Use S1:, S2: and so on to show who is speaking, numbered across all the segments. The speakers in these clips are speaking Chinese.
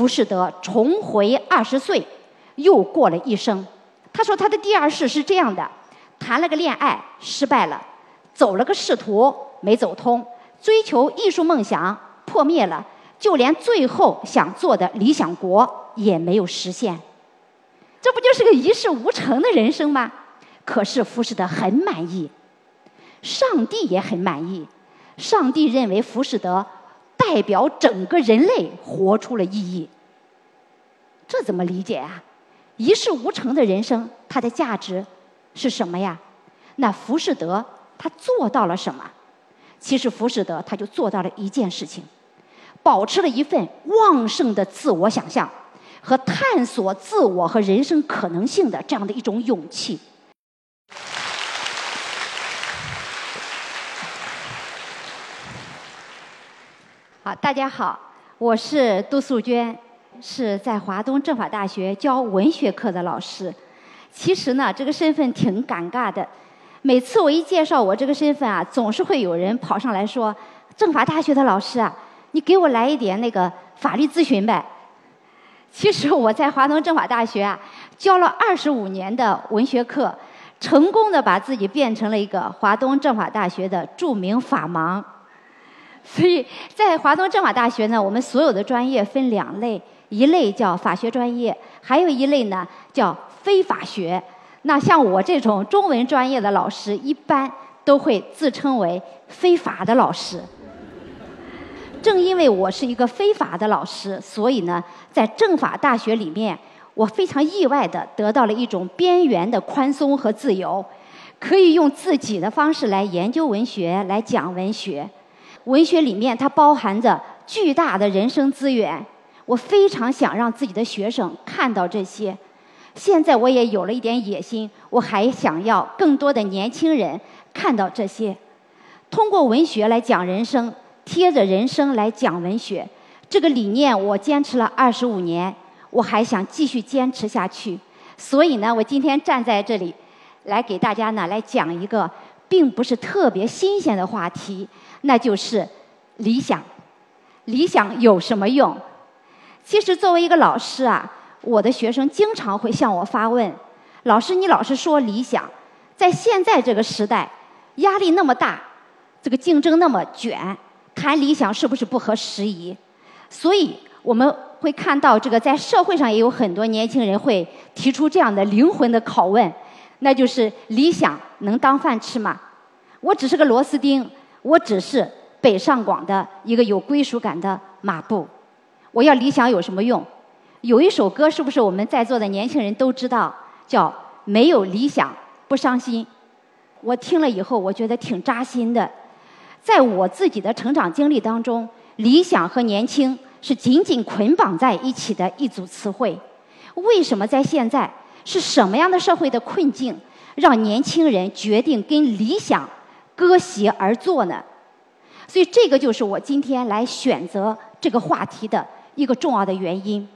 S1: 浮士德重回二十岁，又过了一生。他说他的第二世是这样的：谈了个恋爱失败了，走了个仕途没走通，追求艺术梦想破灭了，就连最后想做的理想国也没有实现。这不就是个一事无成的人生吗？可是浮士德很满意，上帝也很满意。上帝认为浮士德代表整个人类活出了意义。这怎么理解啊？一事无成的人生，它的价值是什么呀？那浮士德他做到了什么？其实浮士德他就做到了一件事情，保持了一份旺盛的自我想象和探索自我和人生可能性的这样的一种勇气。好，大家好，我是杜素娟，是在华东政法大学教文学课的老师。其实呢，这个身份挺尴尬的。每次我一介绍我这个身份啊，总是会有人跑上来说：“政法大学的老师啊，你给我来一点那个法律咨询呗。”其实我在华东政法大学啊，教了二十五年的文学课，成功的把自己变成了一个华东政法大学的著名法盲。所以在华东政法大学呢，我们所有的专业分两类，一类叫法学专业，还有一类呢叫非法学。那像我这种中文专业的老师，一般都会自称为非法的老师。正因为我是一个非法的老师，所以呢，在政法大学里面，我非常意外的得到了一种边缘的宽松和自由，可以用自己的方式来研究文学，来讲文学。文学里面它包含着巨大的人生资源，我非常想让自己的学生看到这些。现在我也有了一点野心，我还想要更多的年轻人看到这些。通过文学来讲人生，贴着人生来讲文学，这个理念我坚持了二十五年，我还想继续坚持下去。所以呢，我今天站在这里，来给大家呢来讲一个并不是特别新鲜的话题。那就是理想，理想有什么用？其实作为一个老师啊，我的学生经常会向我发问：老师，你老是说理想，在现在这个时代，压力那么大，这个竞争那么卷，谈理想是不是不合时宜？所以我们会看到，这个在社会上也有很多年轻人会提出这样的灵魂的拷问，那就是理想能当饭吃吗？我只是个螺丝钉。我只是北上广的一个有归属感的马步，我要理想有什么用？有一首歌，是不是我们在座的年轻人都知道？叫《没有理想不伤心》。我听了以后，我觉得挺扎心的。在我自己的成长经历当中，理想和年轻是紧紧捆绑在一起的一组词汇。为什么在现在，是什么样的社会的困境，让年轻人决定跟理想？割席而坐呢，所以这个就是我今天来选择这个话题的一个重要的原因。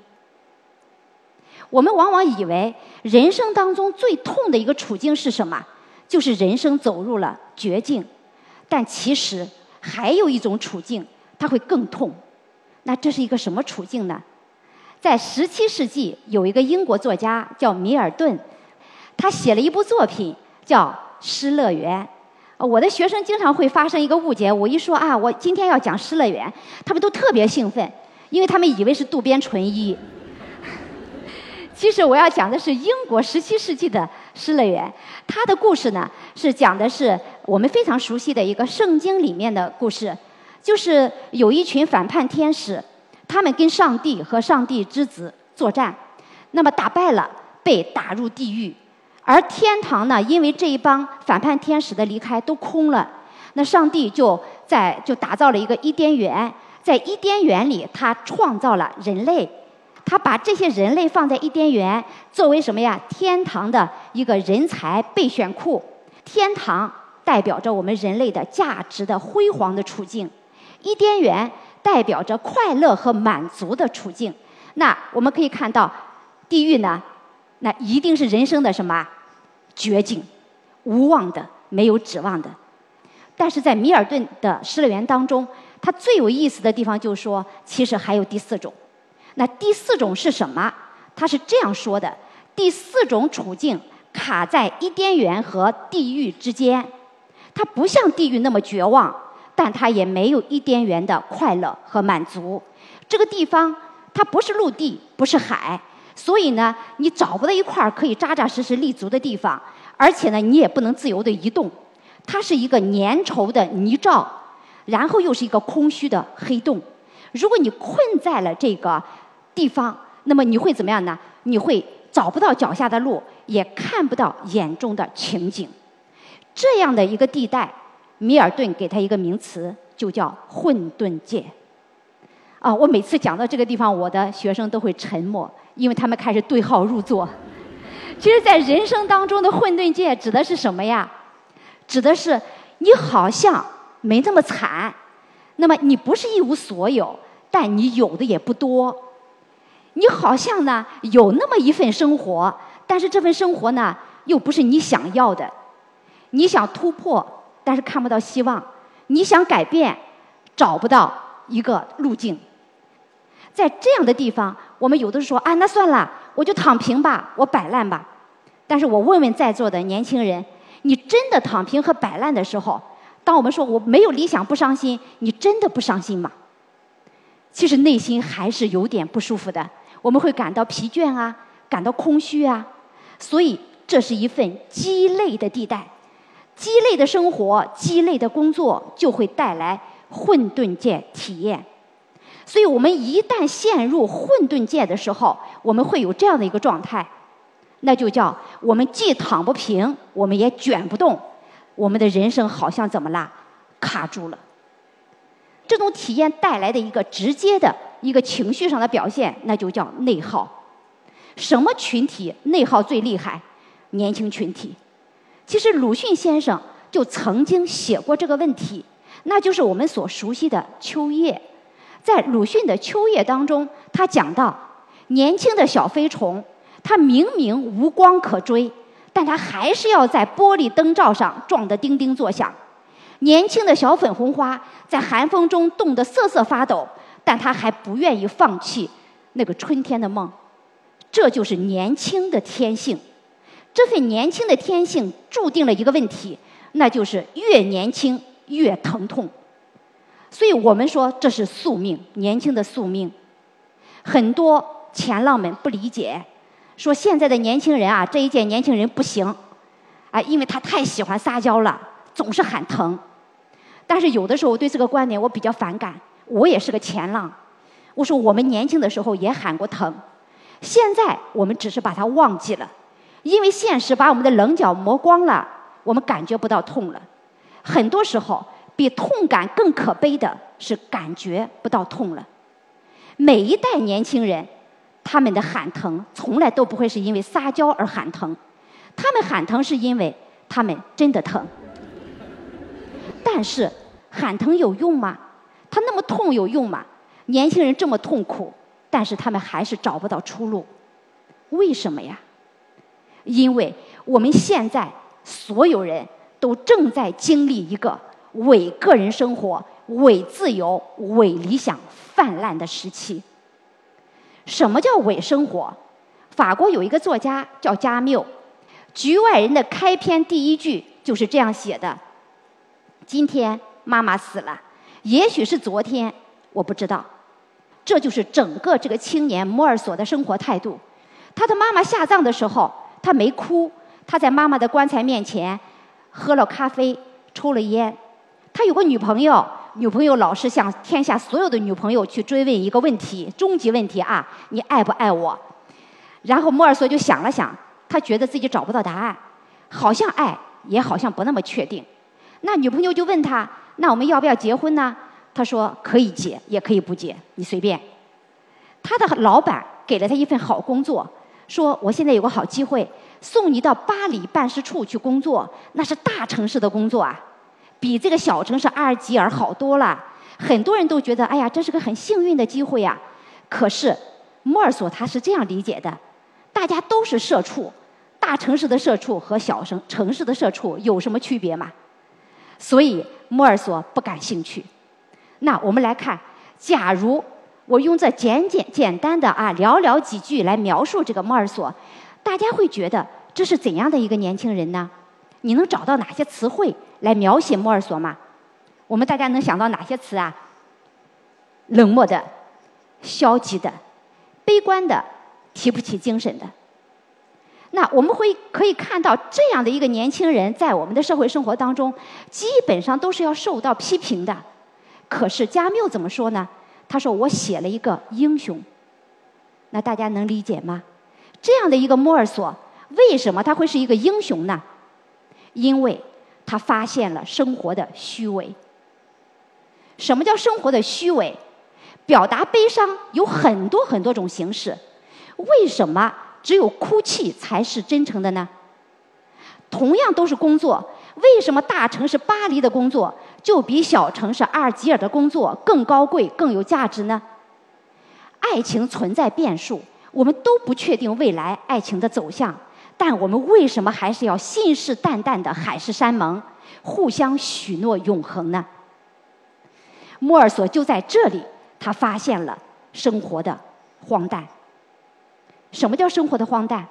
S1: 我们往往以为人生当中最痛的一个处境是什么？就是人生走入了绝境。但其实还有一种处境，它会更痛。那这是一个什么处境呢？在十七世纪，有一个英国作家叫米尔顿，他写了一部作品叫《失乐园》。我的学生经常会发生一个误解，我一说啊，我今天要讲《失乐园》，他们都特别兴奋，因为他们以为是渡边淳一。其实我要讲的是英国十七世纪的《失乐园》，它的故事呢是讲的是我们非常熟悉的一个圣经里面的故事，就是有一群反叛天使，他们跟上帝和上帝之子作战，那么打败了，被打入地狱。而天堂呢，因为这一帮反叛天使的离开都空了，那上帝就在就打造了一个伊甸园，在伊甸园里，他创造了人类，他把这些人类放在伊甸园，作为什么呀？天堂的一个人才备选库。天堂代表着我们人类的价值的辉煌的处境，伊甸园代表着快乐和满足的处境。那我们可以看到，地狱呢？那一定是人生的什么绝境，无望的，没有指望的。但是在米尔顿的《失乐园》当中，它最有意思的地方就是说，其实还有第四种，那第四种是什么？它是这样说的：第四种处境卡在伊甸园和地狱之间，它不像地狱那么绝望，但它也没有伊甸园的快乐和满足。这个地方它不是陆地，不是海，所以呢，你找不到一块可以扎扎实实立足的地方，而且呢，你也不能自由的移动。它是一个粘稠的泥沼，然后又是一个空虚的黑洞。如果你困在了这个地方，那么你会怎么样呢？你会找不到脚下的路，也看不到眼中的情景。这样的一个地带，米尔顿给它一个名词，就叫混沌界。啊，我每次讲到这个地方，我的学生都会沉默，因为他们开始对号入座。其实，在人生当中的混沌界指的是什么呀？指的是你好像没那么惨，那么你不是一无所有，但你有的也不多。你好像呢有那么一份生活，但是这份生活呢又不是你想要的。你想突破，但是看不到希望；你想改变，找不到一个路径。在这样的地方，我们有的说啊，那算了，我就躺平吧，我摆烂吧。但是我问问在座的年轻人。你真的躺平和摆烂的时候，当我们说我没有理想不伤心，你真的不伤心吗？其实内心还是有点不舒服的，我们会感到疲倦啊，感到空虚啊。所以这是一份鸡肋的地带，鸡肋的生活、鸡肋的工作就会带来混沌界体验。所以我们一旦陷入混沌界的时候，我们会有这样的一个状态。那就叫我们既躺不平，我们也卷不动，我们的人生好像怎么啦？卡住了。这种体验带来的一个直接的一个情绪上的表现，那就叫内耗。什么群体内耗最厉害？年轻群体。其实鲁迅先生就曾经写过这个问题，那就是我们所熟悉的《秋叶》。在鲁迅的《秋叶》当中，他讲到年轻的小飞虫。它明明无光可追，但它还是要在玻璃灯罩上撞得叮叮作响。年轻的小粉红花在寒风中冻得瑟瑟发抖，但它还不愿意放弃那个春天的梦。这就是年轻的天性。这份年轻的天性注定了一个问题，那就是越年轻越疼痛。所以我们说这是宿命，年轻的宿命。很多前浪们不理解。说现在的年轻人啊，这一届年轻人不行，啊，因为他太喜欢撒娇了，总是喊疼。但是有的时候我对这个观点我比较反感，我也是个前浪。我说我们年轻的时候也喊过疼，现在我们只是把它忘记了，因为现实把我们的棱角磨光了，我们感觉不到痛了。很多时候比痛感更可悲的是感觉不到痛了。每一代年轻人。他们的喊疼从来都不会是因为撒娇而喊疼，他们喊疼是因为他们真的疼。但是喊疼有用吗？他那么痛有用吗？年轻人这么痛苦，但是他们还是找不到出路，为什么呀？因为我们现在所有人都正在经历一个伪个人生活、伪自由、伪理想泛滥的时期。什么叫伪生活？法国有一个作家叫加缪，《局外人》的开篇第一句就是这样写的：“今天妈妈死了，也许是昨天，我不知道。”这就是整个这个青年摩尔索的生活态度。他的妈妈下葬的时候，他没哭，他在妈妈的棺材面前喝了咖啡，抽了烟。他有个女朋友。女朋友老是向天下所有的女朋友去追问一个问题，终极问题啊，你爱不爱我？然后莫尔索就想了想，他觉得自己找不到答案，好像爱，也好像不那么确定。那女朋友就问他，那我们要不要结婚呢？他说可以结，也可以不结，你随便。他的老板给了他一份好工作，说我现在有个好机会，送你到巴黎办事处去工作，那是大城市的工作啊。比这个小城市阿尔及尔好多了，很多人都觉得，哎呀，这是个很幸运的机会呀。可是，莫尔索他是这样理解的：大家都是社畜，大城市的社畜和小城城市的社畜有什么区别吗？所以，莫尔索不感兴趣。那我们来看，假如我用这简简简单的啊寥寥几句来描述这个莫尔索，大家会觉得这是怎样的一个年轻人呢？你能找到哪些词汇来描写莫尔索吗？我们大家能想到哪些词啊？冷漠的、消极的、悲观的、提不起精神的。那我们会可以看到这样的一个年轻人，在我们的社会生活当中，基本上都是要受到批评的。可是加缪怎么说呢？他说：“我写了一个英雄。”那大家能理解吗？这样的一个莫尔索，为什么他会是一个英雄呢？因为他发现了生活的虚伪。什么叫生活的虚伪？表达悲伤有很多很多种形式，为什么只有哭泣才是真诚的呢？同样都是工作，为什么大城市巴黎的工作就比小城市阿尔及尔的工作更高贵、更有价值呢？爱情存在变数，我们都不确定未来爱情的走向，但我们为什么还是要信誓旦旦的海誓山盟，互相许诺永恒呢？莫尔索就在这里。他发现了生活的荒诞。什么叫生活的荒诞？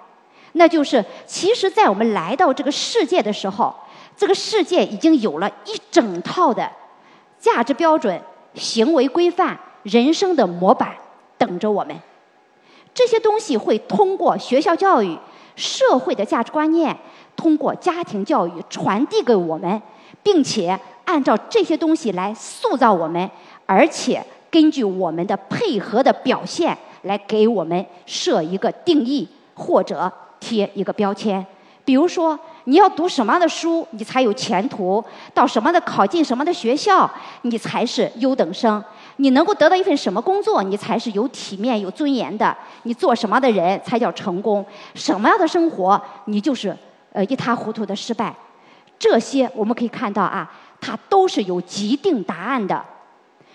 S1: 那就是其实，在我们来到这个世界的时候，这个世界已经有了一整套的价值标准、行为规范、人生的模板等着我们。这些东西会通过学校教育、社会的价值观念，通过家庭教育传递给我们，并且按照这些东西来塑造我们，而且。根据我们的配合的表现来给我们设一个定义或者贴一个标签，比如说你要读什么样的书，你才有前途；到什么的考进什么的学校，你才是优等生；你能够得到一份什么工作，你才是有体面、有尊严的；你做什么的人才叫成功？什么样的生活，你就是呃一塌糊涂的失败。这些我们可以看到啊，它都是有既定答案的。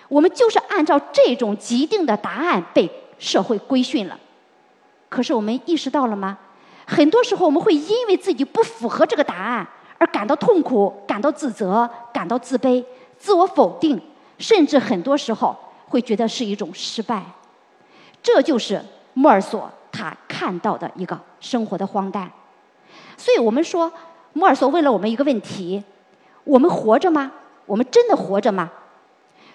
S1: 我们就是按照这种既定的答案被社会规训了，可是我们意识到了吗？很多时候我们会因为自己不符合这个答案而感到痛苦、感到自责、感到自卑、自我否定，甚至很多时候会觉得是一种失败。这就是莫尔索他看到的一个生活的荒诞。所以我们说，莫尔索问了我们一个问题：我们活着吗？我们真的活着吗？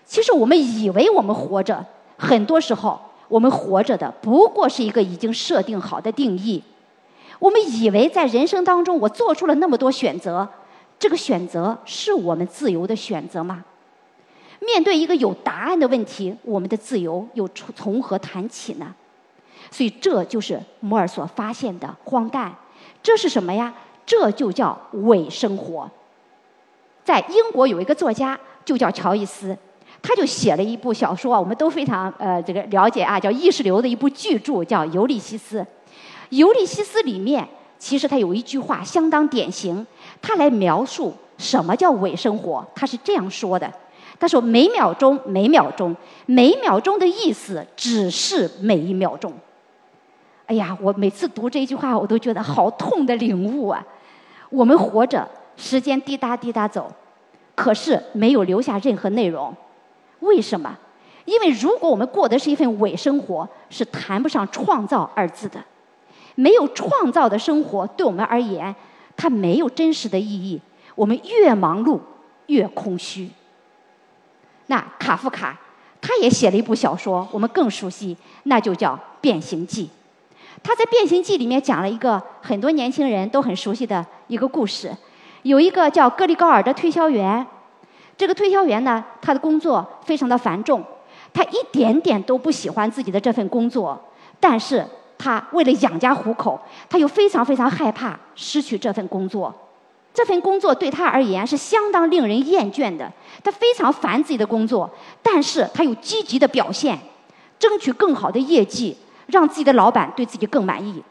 S1: 其实我们以为我们活着，很多时候我们活着的不过是一个已经设定好的定义。我们以为在人生当中，我做出了那么多选择，这个选择是我们自由的选择吗？面对一个有答案的问题，我们的自由又从从何谈起呢？所以这就是摩尔所发现的荒诞。这是什么呀？这就叫伪生活。在英国有一个作家，就叫乔伊斯。他就写了一部小说，我们都非常呃这个了解啊，叫意识流的一部巨著，叫《尤利西斯》。《尤利西斯》里面其实他有一句话相当典型，他来描述什么叫伪生活。他是这样说的：“他说每秒钟，每秒钟，每秒钟的意思只是每一秒钟。”哎呀，我每次读这句话，我都觉得好痛的领悟啊！我们活着，时间滴答滴答走，可是没有留下任何内容。为什么？因为如果我们过的是一份伪生活，是谈不上创造二字的。没有创造的生活，对我们而言，它没有真实的意义。我们越忙碌，越空虚。那卡夫卡，他也写了一部小说，我们更熟悉，那就叫《变形记》。他在《变形记》里面讲了一个很多年轻人都很熟悉的一个故事，有一个叫格里高尔的推销员。这个推销员呢，他的工作非常的繁重，他一点点都不喜欢自己的这份工作，但是他为了养家糊口，他又非常非常害怕失去这份工作。这份工作对他而言是相当令人厌倦的，他非常烦自己的工作，但是他又积极的表现，争取更好的业绩，让自己的老板对自己更满意。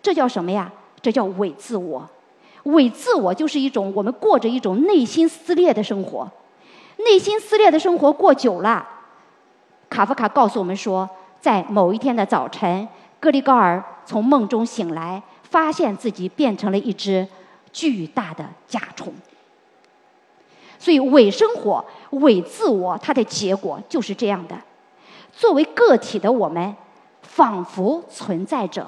S1: 这叫什么呀？这叫伪自我。伪自我就是一种我们过着一种内心撕裂的生活，内心撕裂的生活过久了，卡夫卡告诉我们说，在某一天的早晨，格里高尔从梦中醒来，发现自己变成了一只巨大的甲虫。所以，伪生活、伪自我，它的结果就是这样的。作为个体的我们，仿佛存在着，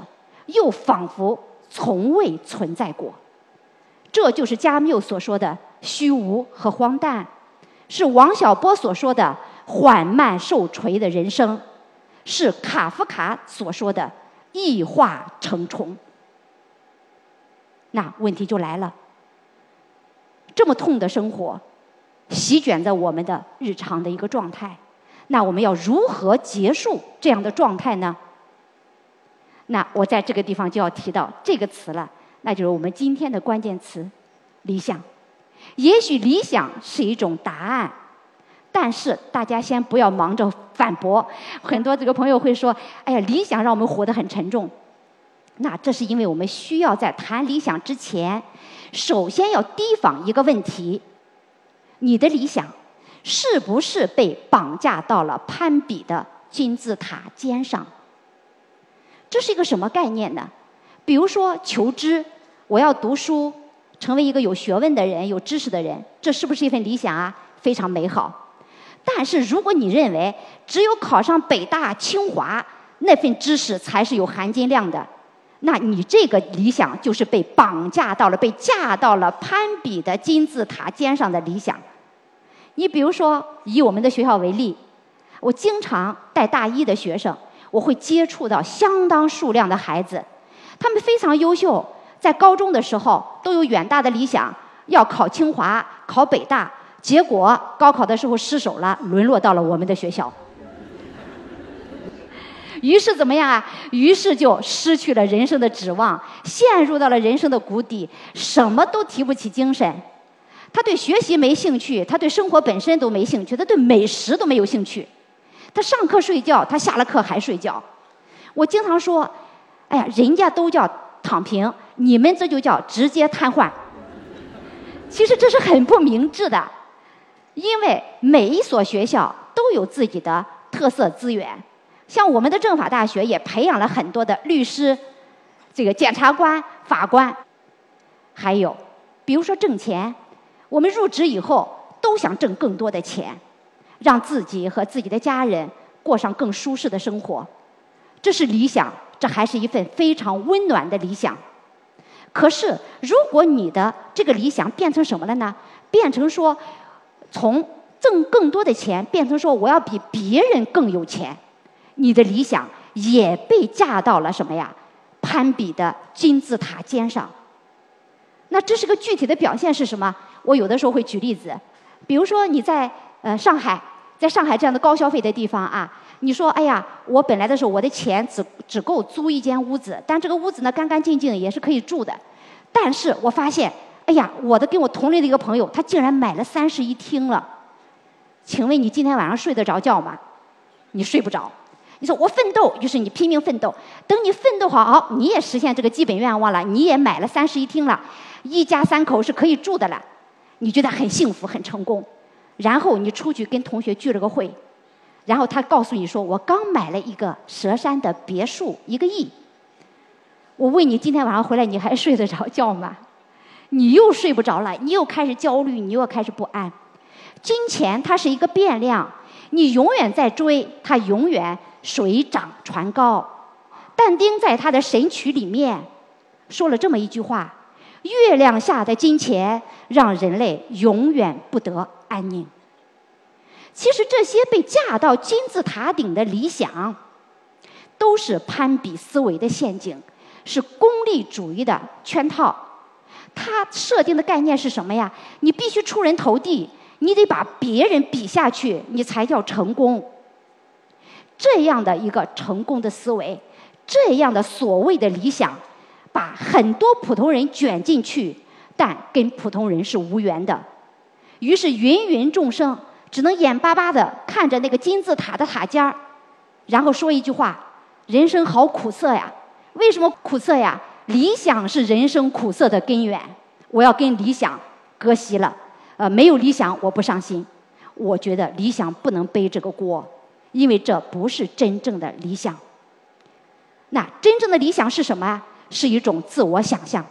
S1: 又仿佛从未存在过。这就是加缪所说的虚无和荒诞，是王小波所说的缓慢受锤的人生，是卡夫卡所说的异化成虫。那问题就来了，这么痛的生活，席卷在我们的日常的一个状态，那我们要如何结束这样的状态呢？那我在这个地方就要提到这个词了，那就是我们今天的关键词——理想。也许理想是一种答案，但是大家先不要忙着反驳。很多这个朋友会说：“哎呀，理想让我们活得很沉重。”那这是因为我们需要在谈理想之前，首先要提防一个问题：你的理想是不是被绑架到了攀比的金字塔尖上？这是一个什么概念呢？比如说求知，我要读书，成为一个有学问的人、有知识的人，这是不是一份理想啊？非常美好。但是如果你认为只有考上北大、清华，那份知识才是有含金量的。那你这个理想就是被绑架到了、被架到了攀比的金字塔尖上的理想。你比如说，以我们的学校为例，我经常带大一的学生，我会接触到相当数量的孩子，他们非常优秀，在高中的时候都有远大的理想，要考清华、考北大，结果高考的时候失手了，沦落到了我们的学校。于是怎么样啊？于是就失去了人生的指望，陷入到了人生的谷底，什么都提不起精神。他对学习没兴趣，他对生活本身都没兴趣，他对美食都没有兴趣。他上课睡觉，他下了课还睡觉。我经常说：“哎呀，人家都叫躺平，你们这就叫直接瘫痪。”其实这是很不明智的，因为每一所学校都有自己的特色资源。像我们的政法大学也培养了很多的律师、这个检察官、法官，还有，比如说挣钱，我们入职以后都想挣更多的钱，让自己和自己的家人过上更舒适的生活，这是理想，这还是一份非常温暖的理想。可是，如果你的这个理想变成什么了呢？变成说，从挣更多的钱变成说我要比别人更有钱。你的理想也被架到了什么呀？攀比的金字塔尖上。那这是个具体的表现是什么？我有的时候会举例子，比如说你在呃上海，在上海这样的高消费的地方啊，你说哎呀，我本来的时候我的钱只只够租一间屋子，但这个屋子呢干干净净也是可以住的，但是我发现，哎呀，我的跟我同龄的一个朋友，他竟然买了三室一厅了。请问你今天晚上睡得着觉吗？你睡不着。你说我奋斗，就是你拼命奋斗。等你奋斗好，你也实现这个基本愿望了，你也买了三室一厅了，一家三口是可以住的了，你觉得很幸福、很成功。然后你出去跟同学聚了个会，然后他告诉你说：“我刚买了一个佘山的别墅，一个亿。”我问你，今天晚上回来你还睡得着觉吗？你又睡不着了，你又开始焦虑，你又开始不安。金钱它是一个变量，你永远在追，它永远。水涨船高，但丁在他的《神曲》里面说了这么一句话：“月亮下的金钱让人类永远不得安宁。”其实这些被架到金字塔顶的理想，都是攀比思维的陷阱，是功利主义的圈套。它设定的概念是什么呀？你必须出人头地，你得把别人比下去，你才叫成功。这样的一个成功的思维，这样的所谓的理想，把很多普通人卷进去，但跟普通人是无缘的。于是芸芸众生只能眼巴巴的看着那个金字塔的塔尖儿，然后说一句话：“人生好苦涩呀！”为什么苦涩呀？理想是人生苦涩的根源。我要跟理想割席了。呃，没有理想我不伤心。我觉得理想不能背这个锅。因为这不是真正的理想。那真正的理想是什么？是一种自我想象，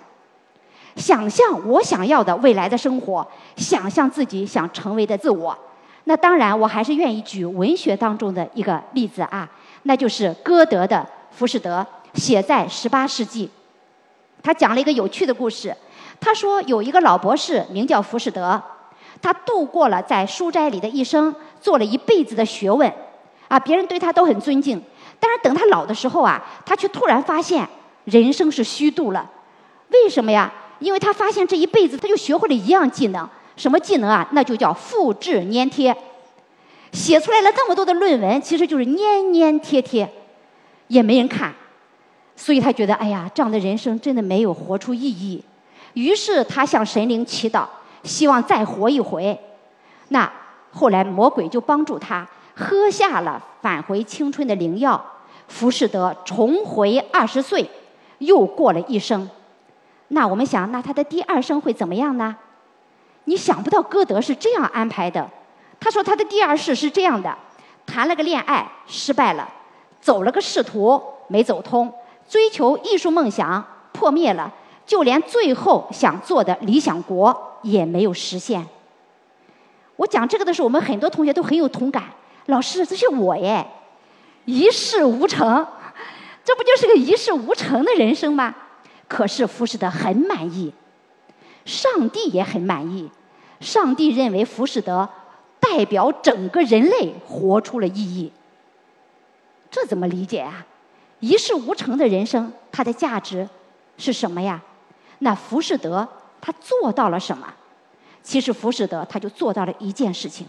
S1: 想象我想要的未来的生活，想象自己想成为的自我。那当然，我还是愿意举文学当中的一个例子啊，那就是歌德的《浮士德》，写在十八世纪。他讲了一个有趣的故事。他说有一个老博士名叫浮士德，他度过了在书斋里的一生，做了一辈子的学问，啊，别人对他都很尊敬。但是等他老的时候啊，他却突然发现人生是虚度了。为什么呀？因为他发现这一辈子他就学会了一样技能，什么技能啊？那就叫复制粘贴。写出来了那么多的论文，其实就是粘粘贴贴，也没人看。所以他觉得，哎呀，这样的人生真的没有活出意义。于是他向神灵祈祷，希望再活一回。那后来魔鬼就帮助他喝下了返回青春的灵药，浮士德重回二十岁，又过了一生。那我们想，那他的第二生会怎么样呢？你想不到歌德是这样安排的。他说他的第二世是这样的：谈了个恋爱失败了，走了个仕途没走通，追求艺术梦想破灭了。就连最后想做的理想国也没有实现。我讲这个的时候，我们很多同学都很有同感。老师，这是我耶，一事无成，这不就是个一事无成的人生吗？可是浮士德很满意，上帝也很满意。上帝认为浮士德代表整个人类活出了意义。这怎么理解啊？一事无成的人生，它的价值是什么呀？那浮士德他做到了什么？其实浮士德他就做到了一件事情，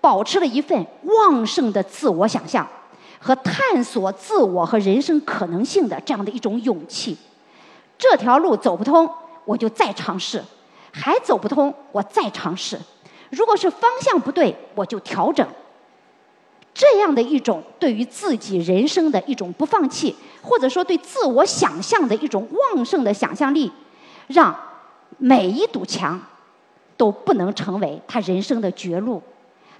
S1: 保持了一份旺盛的自我想象和探索自我和人生可能性的这样的一种勇气。这条路走不通，我就再尝试；还走不通，我再尝试。如果是方向不对，我就调整。这样的一种对于自己人生的一种不放弃，或者说对自我想象的一种旺盛的想象力。让每一堵墙都不能成为他人生的绝路，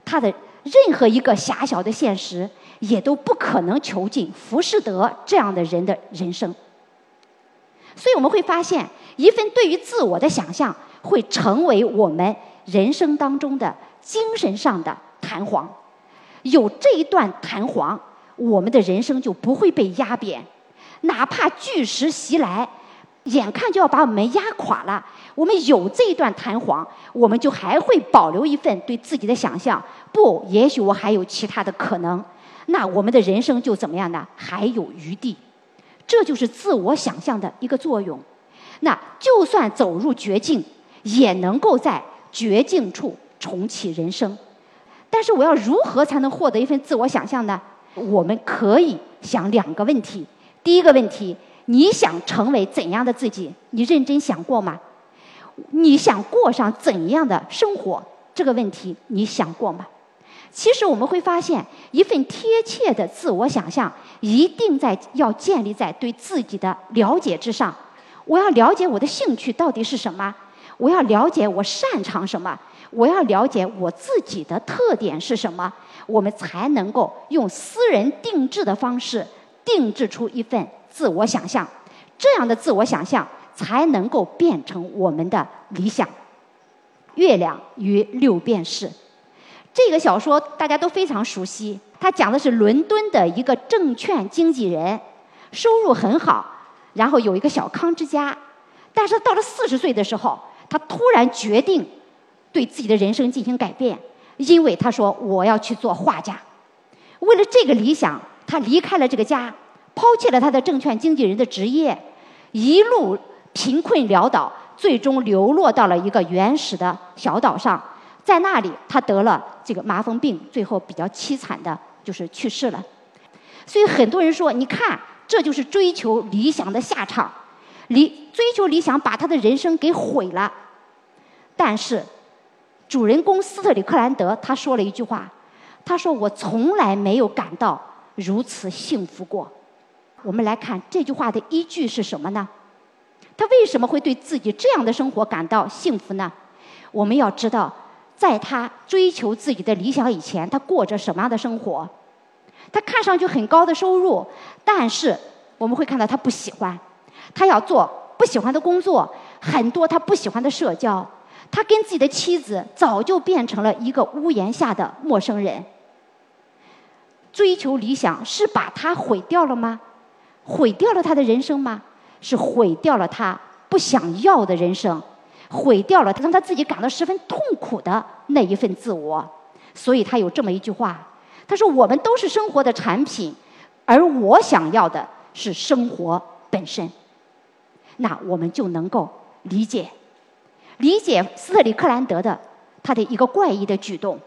S1: 他的任何一个狭小的现实也都不可能囚禁浮士德这样的人的人生。所以我们会发现，一份对于自我的想象会成为我们人生当中的精神上的弹簧。有这一段弹簧，我们的人生就不会被压扁，哪怕巨石袭来。眼看就要把我们压垮了，我们有这一段弹簧，我们就还会保留一份对自己的想象。不，也许我还有其他的可能。那我们的人生就怎么样呢？还有余地。这就是自我想象的一个作用。那就算走入绝境，也能够在绝境处重启人生。但是我要如何才能获得一份自我想象呢？我们可以想两个问题。第一个问题。你想成为怎样的自己？你认真想过吗？你想过上怎样的生活？这个问题你想过吗？其实我们会发现，一份贴切的自我想象，一定在要建立在对自己的了解之上。我要了解我的兴趣到底是什么？我要了解我擅长什么？我要了解我自己的特点是什么？我们才能够用私人定制的方式，定制出一份。自我想象，这样的自我想象才能够变成我们的理想。月亮与六便士，这个小说大家都非常熟悉。它讲的是伦敦的一个证券经纪人，收入很好，然后有一个小康之家。但是到了四十岁的时候，他突然决定对自己的人生进行改变，因为他说我要去做画家。为了这个理想，他离开了这个家。抛弃了他的证券经纪人的职业，一路贫困潦倒，最终流落到了一个原始的小岛上，在那里他得了这个麻风病，最后比较凄惨的就是去世了。所以很多人说，你看，这就是追求理想的下场，理追求理想把他的人生给毁了。但是，主人公斯特里克兰德他说了一句话，他说：“我从来没有感到如此幸福过。”我们来看这句话的依据是什么呢？他为什么会对自己这样的生活感到幸福呢？我们要知道，在他追求自己的理想以前，他过着什么样的生活？他看上去很高的收入，但是我们会看到他不喜欢，他要做不喜欢的工作，很多他不喜欢的社交，他跟自己的妻子早就变成了一个屋檐下的陌生人。追求理想是把他毁掉了吗？毁掉了他的人生吗？是毁掉了他不想要的人生，毁掉了让他自己感到十分痛苦的那一份自我。所以他有这么一句话：“他说我们都是生活的产品，而我想要的是生活本身。”那我们就能够理解，理解斯特里克兰德的他的一个怪异的举动。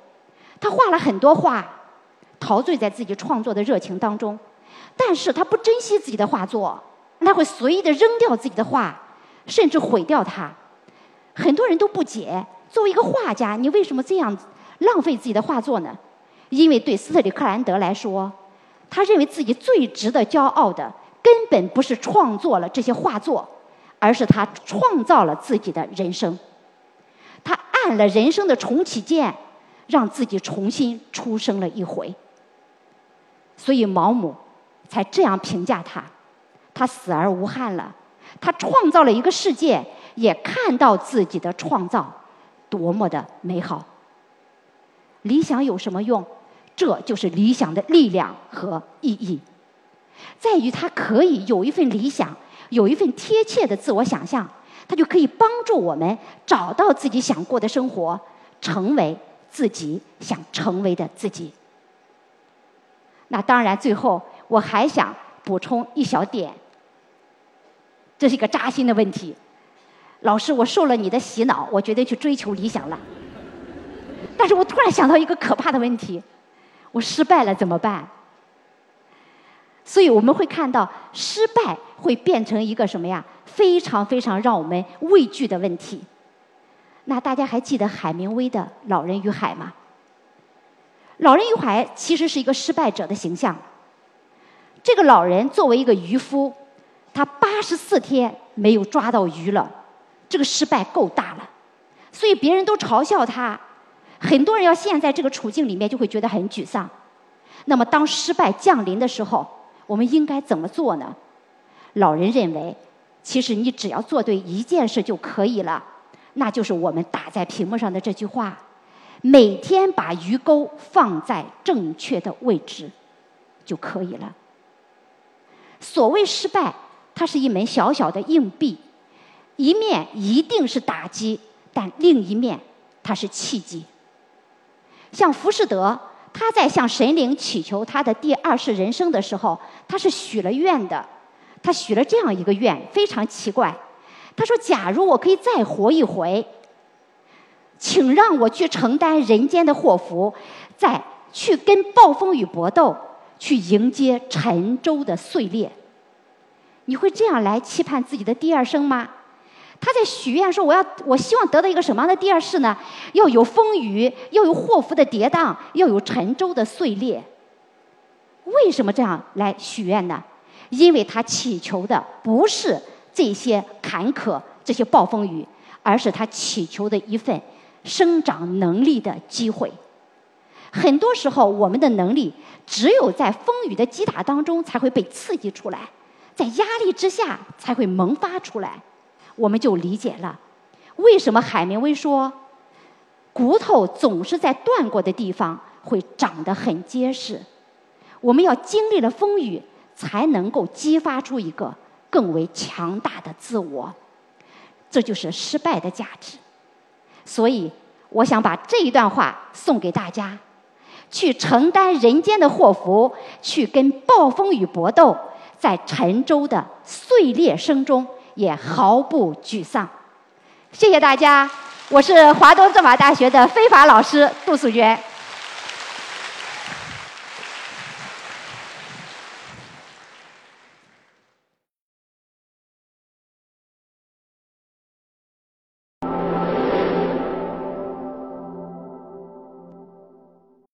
S1: 他画了很多画。陶醉在自己创作的热情当中，但是他不珍惜自己的画作，他会随意的扔掉自己的画，甚至毁掉它。很多人都不解，作为一个画家，你为什么这样浪费自己的画作呢？因为对斯特里克兰德来说，他认为自己最值得骄傲的，根本不是创作了这些画作，而是他创造了自己的人生。他按了人生的重启键，让自己重新出生了一回。所以毛姆才这样评价他：他死而无憾了，他创造了一个世界，也看到自己的创造多么的美好。理想有什么用？这就是理想的力量和意义，在于他可以有一份理想，有一份贴切的自我想象，他就可以帮助我们找到自己想过的生活，成为自己想成为的自己。那当然，最后我还想补充一小点，这是一个扎心的问题。老师，我受了你的洗脑，我决定去追求理想了。但是我突然想到一个可怕的问题：我失败了怎么办？所以我们会看到，失败会变成一个什么呀？非常非常让我们畏惧的问题。那大家还记得海明威的《老人与海》吗？老人与海其实是一个失败者的形象。这个老人作为一个渔夫，他八十四天没有抓到鱼了，这个失败够大了，所以别人都嘲笑他。很多人要陷在这个处境里面，就会觉得很沮丧。那么，当失败降临的时候，我们应该怎么做呢？老人认为，其实你只要做对一件事就可以了，那就是我们打在屏幕上的这句话。每天把鱼钩放在正确的位置就可以了。所谓失败，它是一枚小小的硬币，一面一定是打击，但另一面它是契机。像浮士德，他在向神灵祈求他的第二世人生的时候，他是许了愿的。他许了这样一个愿，非常奇怪。他说：“假如我可以再活一回。”请让我去承担人间的祸福，再去跟暴风雨搏斗，去迎接沉舟的碎裂。你会这样来期盼自己的第二生吗？他在许愿说：“我要，我希望得到一个什么样的第二世呢？要有风雨，要有祸福的跌宕，要有沉舟的碎裂。”为什么这样来许愿呢？因为他祈求的不是这些坎坷、这些暴风雨，而是他祈求的一份。生长能力的机会，很多时候我们的能力只有在风雨的击打当中才会被刺激出来，在压力之下才会萌发出来，我们就理解了为什么海明威说，骨头总是在断过的地方会长得很结实。我们要经历了风雨，才能够激发出一个更为强大的自我，这就是失败的价值。所以，我想把这一段话送给大家：去承担人间的祸福，去跟暴风雨搏斗，在沉舟的碎裂声中也毫不沮丧。谢谢大家，我是华东政法大学的非法老师杜素娟。